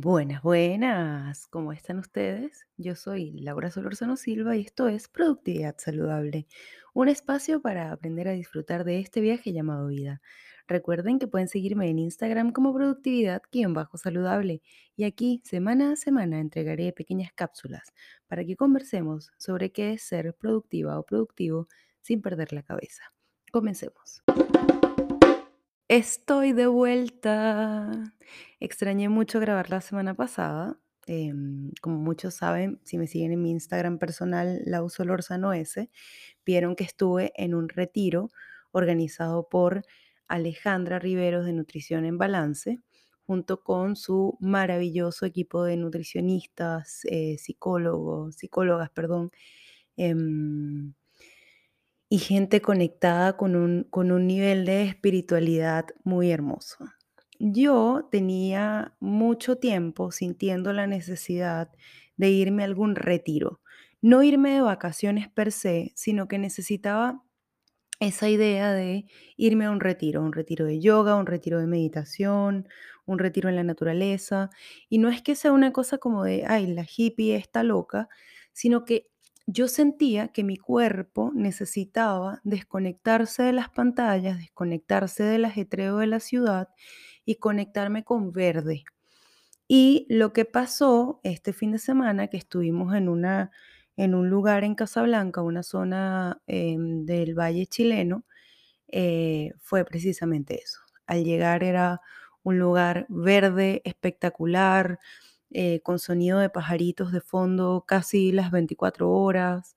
Buenas, buenas. ¿Cómo están ustedes? Yo soy Laura Solorzano Silva y esto es Productividad Saludable, un espacio para aprender a disfrutar de este viaje llamado vida. Recuerden que pueden seguirme en Instagram como productividad-saludable y aquí semana a semana entregaré pequeñas cápsulas para que conversemos sobre qué es ser productiva o productivo sin perder la cabeza. Comencemos. Estoy de vuelta. Extrañé mucho grabar la semana pasada. em, como muchos saben, si me siguen en mi Instagram personal, Lausolorzano S, vieron que estuve en un retiro organizado por Alejandra Riveros de Nutrición en Balance, junto con su maravilloso equipo de nutricionistas, eh, psicólogos, psicólogas, perdón, em, y gente conectada con un, con un nivel de espiritualidad muy hermoso. Yo tenía mucho tiempo sintiendo la necesidad de irme a algún retiro. No irme de vacaciones per se, sino que necesitaba esa idea de irme a un retiro, un retiro de yoga, un retiro de meditación, un retiro en la naturaleza. Y no es que sea una cosa como de, ay, la hippie está loca, sino que yo sentía que mi cuerpo necesitaba desconectarse de las pantallas, desconectarse del ajetreo de la ciudad y conectarme con verde. Y lo que pasó este fin de semana, que estuvimos en una en un lugar en Casablanca, una zona, em, del Valle chileno, eh, fue precisamente eso. Al llegar era un lugar verde, espectacular, eh, con sonido de pajaritos de fondo casi las 24 horas,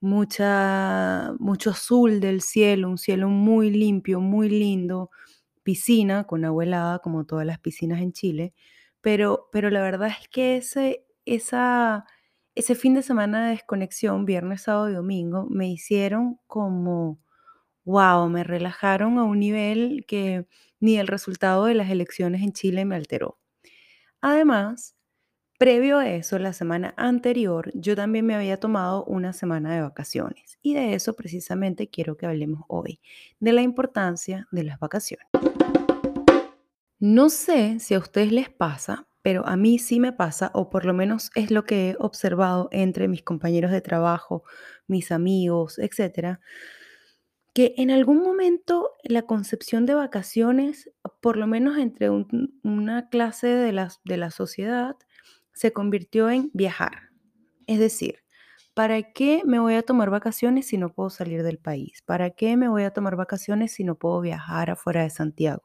mucha mucho azul del cielo, un cielo muy limpio, muy lindo, piscina con agua helada, como todas las piscinas en Chile, pero pero la verdad es que ese esa ese fin de semana de desconexión, viernes, sábado y domingo, me hicieron como, guau, me relajaron a un nivel que ni el resultado de las elecciones en Chile me alteró. Además, previo a eso, la semana anterior, yo también me había tomado una semana de vacaciones y de eso precisamente quiero que hablemos hoy, de la importancia de las vacaciones. No sé si a ustedes les pasa, pero a mí sí me pasa, o por lo menos es lo que he observado entre mis compañeros de trabajo, mis amigos, etcétera, que en algún momento la concepción de vacaciones, por lo menos entre un- una clase de la, de la sociedad, se convirtió en viajar. Es decir, ¿para qué me voy a tomar vacaciones si no puedo salir del país? ¿Para qué me voy a tomar vacaciones si no puedo viajar afuera de Santiago?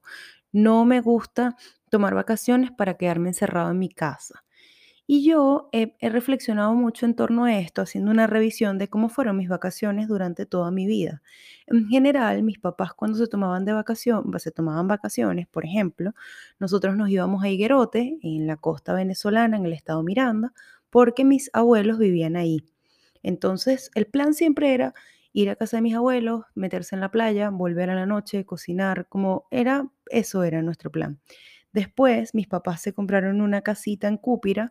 No me gusta tomar vacaciones para quedarme encerrado en mi casa. Y yo he, reflexionado mucho en torno a esto, haciendo una revisión de cómo fueron mis vacaciones durante toda mi vida. En general, mis papás cuando se tomaban de vacación, se tomaban vacaciones, por ejemplo, nosotros nos íbamos a Higuerote, en la costa venezolana, en el estado Miranda, porque mis abuelos vivían ahí. Entonces, el plan siempre era ir a casa de mis abuelos, meterse en la playa, volver a la noche, cocinar, como era, eso era nuestro plan. Después, mis papás se compraron una casita en Cúpira,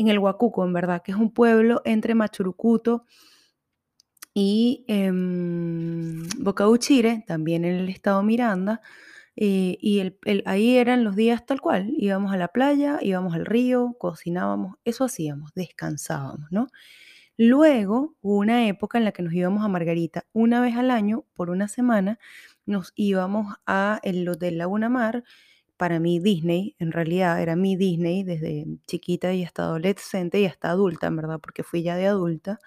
en el Huacuco, en verdad, que es un pueblo entre Machurucuto y em, Bocauchire, también en el estado Miranda. eh, y ahí eran los días tal cual. Íbamos a la playa, íbamos al río, cocinábamos, eso hacíamos, descansábamos, ¿no? Luego hubo una época en la que nos íbamos a Margarita una vez al año por una semana. Nos íbamos a el Hotel Laguna Mar, para mí Disney, en realidad era mi Disney desde chiquita y hasta adolescente y hasta adulta, en verdad, porque fui ya de adulta.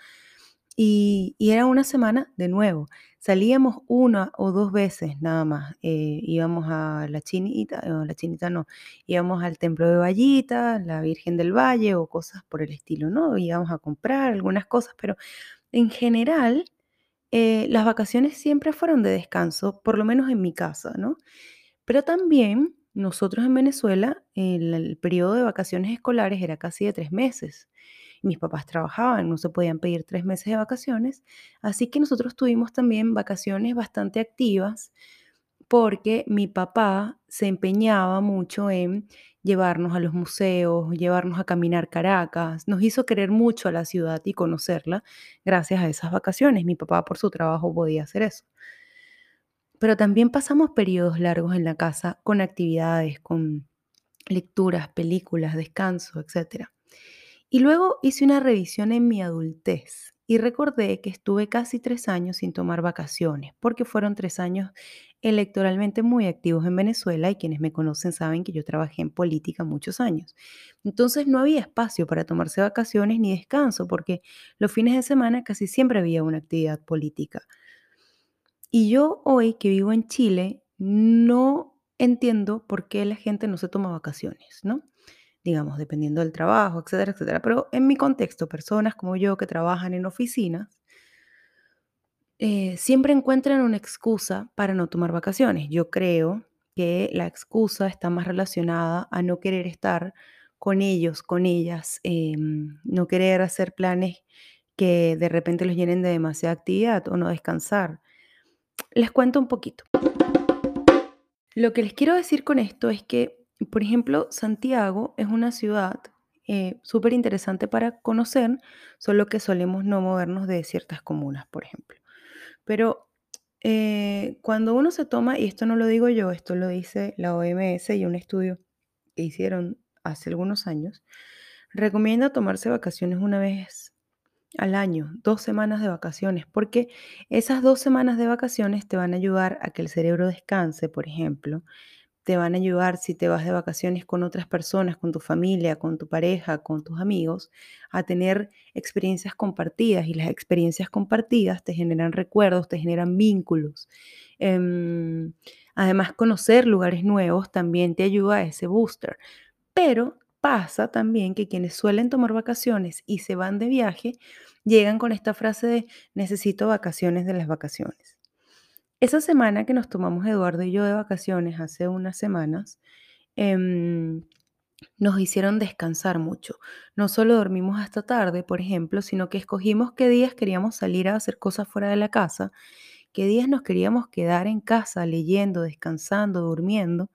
Y, y era una semana de nuevo. Salíamos una o dos veces nada más. eh, íbamos a la Chinita, no, la Chinita no, íbamos al Templo de Vallita, la Virgen del Valle o cosas por el estilo, ¿no? Íbamos a comprar algunas cosas, pero en general eh, las vacaciones siempre fueron de descanso, por lo menos en mi casa, ¿no? Pero también nosotros en Venezuela, el, periodo de vacaciones escolares era casi de tres meses. Mis papás trabajaban, no se podían pedir tres meses de vacaciones, así que nosotros tuvimos también vacaciones bastante activas porque mi papá se empeñaba mucho en llevarnos a los museos, llevarnos a caminar Caracas, nos hizo querer mucho a la ciudad y conocerla gracias a esas vacaciones. Mi papá por su trabajo podía hacer eso. Pero también pasamos periodos largos en la casa con actividades, con lecturas, películas, descanso, etc. Y luego hice una revisión en mi adultez y recordé que estuve casi tres años sin tomar vacaciones, porque fueron tres años electoralmente muy activos en Venezuela y quienes me conocen saben que yo trabajé en política muchos años. Entonces no había espacio para tomarse vacaciones ni descanso, porque los fines de semana casi siempre había una actividad política. Y yo hoy que vivo en Chile, no entiendo por qué la gente no se toma vacaciones, ¿no? Digamos, dependiendo del trabajo, etcétera, etcétera. Pero en mi contexto, personas como yo que trabajan en oficinas, eh, siempre encuentran una excusa para no tomar vacaciones. Yo creo que la excusa está más relacionada a no querer estar con ellos, con ellas, em, no querer hacer planes que de repente los llenen de demasiada actividad o no descansar. Les cuento un poquito. Lo que les quiero decir con esto es que, por ejemplo, Santiago es una ciudad eh, súper interesante para conocer, solo que solemos no movernos de ciertas comunas, por ejemplo. Pero eh, cuando uno se toma, y esto no lo digo yo, esto lo dice la OMS y un estudio que hicieron hace algunos años, recomienda tomarse vacaciones una vez al año, dos semanas de vacaciones, porque esas dos semanas de vacaciones te van a ayudar a que el cerebro descanse, por ejemplo, te van a ayudar si te vas de vacaciones con otras personas, con tu familia, con tu pareja, con tus amigos, a tener experiencias compartidas y las experiencias compartidas te generan recuerdos, te generan vínculos. Em, además, conocer lugares nuevos también te ayuda a ese booster. Pero pasa también que quienes suelen tomar vacaciones y se van de viaje, llegan con esta frase de necesito vacaciones de las vacaciones. Esa semana que nos tomamos Eduardo y yo de vacaciones hace unas semanas, em, nos hicieron descansar mucho. No solo dormimos hasta tarde, por ejemplo, sino que escogimos qué días queríamos salir a hacer cosas fuera de la casa, qué días nos queríamos quedar en casa leyendo, descansando, durmiendo.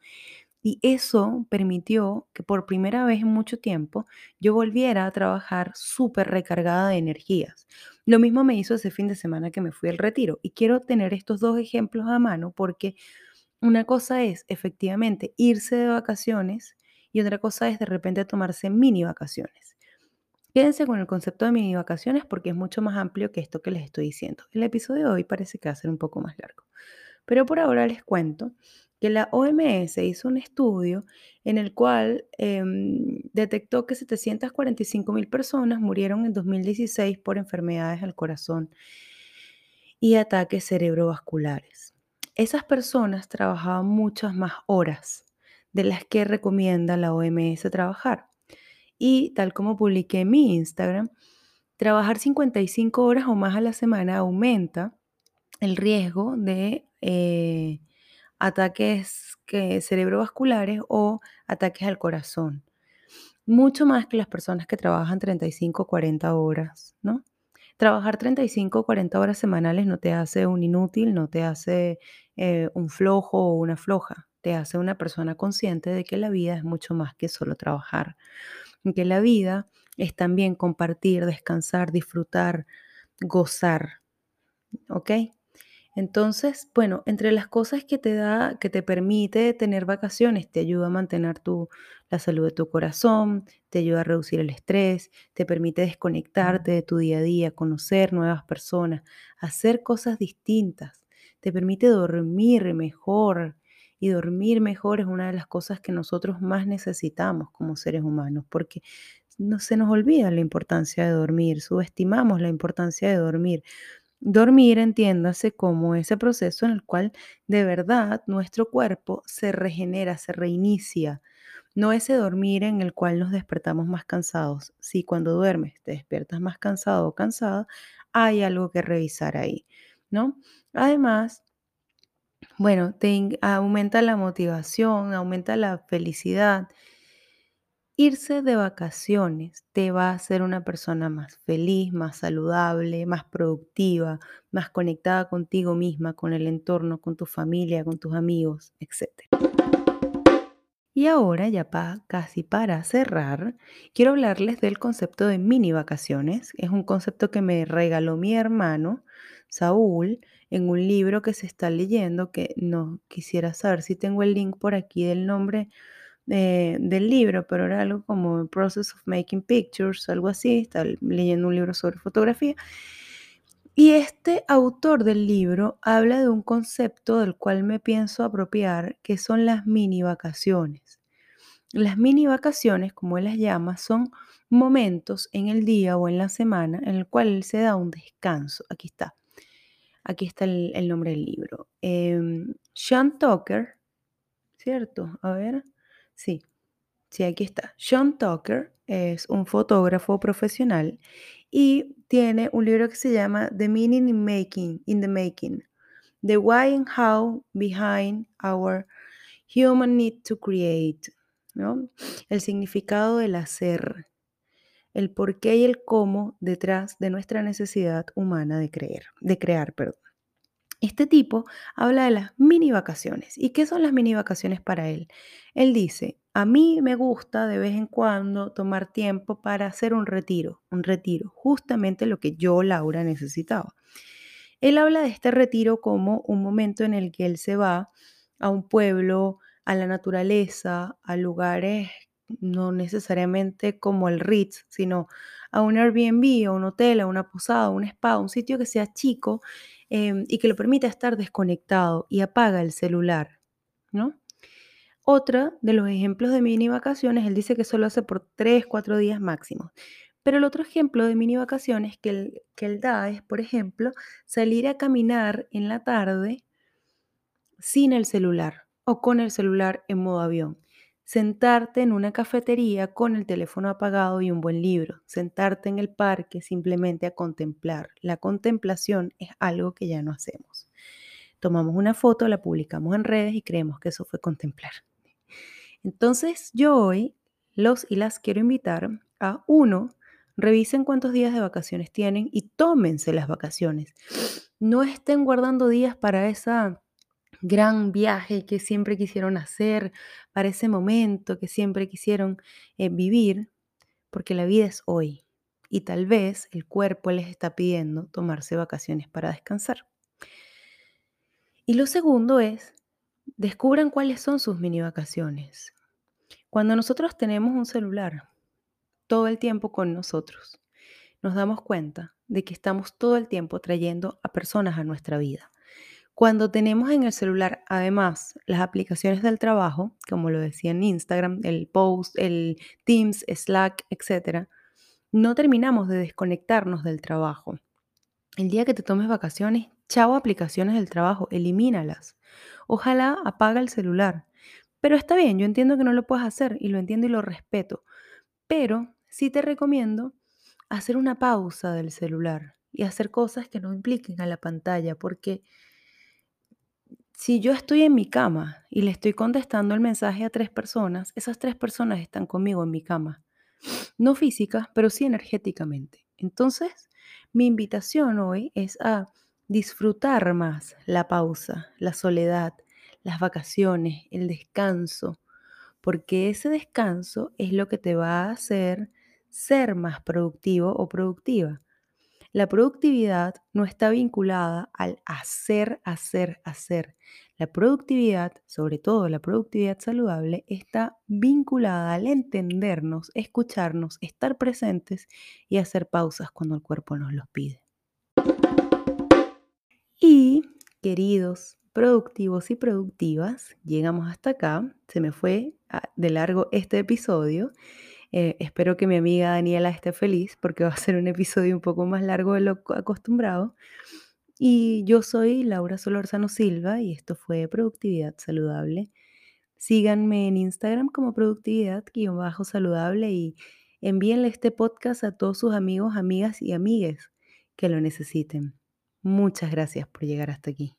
Y eso permitió que por primera vez en mucho tiempo yo volviera a trabajar súper recargada de energías. Lo mismo me hizo ese fin de semana que me fui al retiro. Y quiero tener estos dos ejemplos a mano porque una cosa es efectivamente irse de vacaciones y otra cosa es de repente tomarse mini vacaciones. Quédense con el concepto de mini vacaciones porque es mucho más amplio que esto que les estoy diciendo. El episodio de hoy parece que va a ser un poco más largo. Pero por ahora les cuento que la OMS hizo un estudio en el cual em, detectó que 745 mil personas murieron en 2016 por enfermedades al corazón y ataques cerebrovasculares. Esas personas trabajaban muchas más horas de las que recomienda la OMS trabajar. Y tal como publiqué en mi Instagram, trabajar 55 horas o más a la semana aumenta el riesgo de eh, ataques que, cerebrovasculares o ataques al corazón. Mucho más que las personas que trabajan 35 o 40 horas, ¿no? Trabajar 35 o 40 horas semanales no te hace un inútil, no te hace eh, un flojo o una floja, te hace una persona consciente de que la vida es mucho más que solo trabajar, que la vida es también compartir, descansar, disfrutar, gozar, ¿ok? Entonces, bueno, entre las cosas que te da, que te permite tener vacaciones, te ayuda a mantener tu, la salud de tu corazón, te ayuda a reducir el estrés, te permite desconectarte de tu día a día, conocer nuevas personas, hacer cosas distintas, te permite dormir mejor. Y dormir mejor es una de las cosas que nosotros más necesitamos como seres humanos, porque no se nos olvida la importancia de dormir, subestimamos la importancia de dormir. Dormir, entiéndase como ese proceso en el cual de verdad nuestro cuerpo se regenera, se reinicia. No ese dormir en el cual nos despertamos más cansados. Si cuando duermes te despiertas más cansado o cansada, hay algo que revisar ahí, ¿no? Además, bueno, te aumenta la motivación, aumenta la felicidad Irse de vacaciones te va a hacer una persona más feliz, más saludable, más productiva, más conectada contigo misma, con el entorno, con tu familia, con tus amigos, etc. Y ahora, ya casi para cerrar, quiero hablarles del concepto de mini vacaciones. Es un concepto que me regaló mi hermano, Saúl, en un libro que se está leyendo, que no quisiera saber si tengo el link por aquí del nombre del libro, pero era algo como Process of Making Pictures, algo así, estaba leyendo un libro sobre fotografía. Y este autor del libro habla de un concepto del cual me pienso apropiar, que son las mini vacaciones. Las mini vacaciones, como él las llama, son momentos en el día o en la semana en el cual él se da un descanso. Aquí está. Aquí está el, nombre del libro. Em, Sean Tucker, ¿cierto? A ver. Sí, sí, aquí está. Sean Tucker es un fotógrafo profesional y tiene un libro que se llama The Meaning in Making, in the Making, The Why and How Behind Our Human Need to Create, ¿no? El significado del hacer, el por qué y el cómo detrás de nuestra necesidad humana de creer, de crear, perdón. Este tipo habla de las mini vacaciones. ¿Y qué son las mini vacaciones para él? Él dice, a mí me gusta de vez en cuando tomar tiempo para hacer un retiro, un retiro, justamente lo que yo, Laura, necesitaba. Él habla de este retiro como un momento en el que él se va a un pueblo, a la naturaleza, a lugares no necesariamente como el Ritz, sino a un Airbnb, a un hotel, a una posada, a un spa, un sitio que sea chico Em, y que lo permita estar desconectado y apaga el celular, ¿no? Otra de los ejemplos de mini vacaciones, él dice que solo hace por 3, 4 días máximo. Pero el otro ejemplo de mini vacaciones que él, que él da es, por ejemplo, salir a caminar en la tarde sin el celular o con el celular en modo avión sentarte en una cafetería con el teléfono apagado y un buen libro, sentarte en el parque simplemente a contemplar. La contemplación es algo que ya no hacemos. Tomamos una foto, la publicamos en redes y creemos que eso fue contemplar. Entonces yo hoy los y las quiero invitar a uno, revisen cuántos días de vacaciones tienen y tómense las vacaciones. No estén guardando días para esa gran viaje que siempre quisieron hacer, para ese momento que siempre quisieron eh, vivir, porque la vida es hoy y tal vez el cuerpo les está pidiendo tomarse vacaciones para descansar. Y lo segundo es, descubran cuáles son sus mini vacaciones. Cuando nosotros tenemos un celular todo el tiempo con nosotros, nos damos cuenta de que estamos todo el tiempo trayendo a personas a nuestra vida. Cuando tenemos en el celular, además, las aplicaciones del trabajo, como lo decía en Instagram, el Post, el Teams, Slack, etc., no terminamos de desconectarnos del trabajo. El día que te tomes vacaciones, chao aplicaciones del trabajo, elimínalas. Ojalá apaga el celular. Pero está bien, yo entiendo que no lo puedes hacer y lo entiendo y lo respeto. Pero sí te recomiendo hacer una pausa del celular y hacer cosas que no impliquen a la pantalla, porque si yo estoy en mi cama y le estoy contestando el mensaje a tres personas, esas tres personas están conmigo en mi cama. No física, pero sí energéticamente. Entonces, mi invitación hoy es a disfrutar más la pausa, la soledad, las vacaciones, el descanso, porque ese descanso es lo que te va a hacer ser más productivo o productiva. La productividad no está vinculada al hacer, hacer, hacer. La productividad, sobre todo la productividad saludable, está vinculada al entendernos, escucharnos, estar presentes y hacer pausas cuando el cuerpo nos los pide. Y, queridos productivos y productivas, llegamos hasta acá. Se me fue ah, de largo este episodio. Eh, espero que mi amiga Daniela esté feliz porque va a ser un episodio un poco más largo de lo acostumbrado. Y yo soy Laura Solorzano Silva y esto fue Productividad Saludable. Síganme en Instagram como productividad-saludable y envíenle este podcast a todos sus amigos, amigas y amigues que lo necesiten. Muchas gracias por llegar hasta aquí.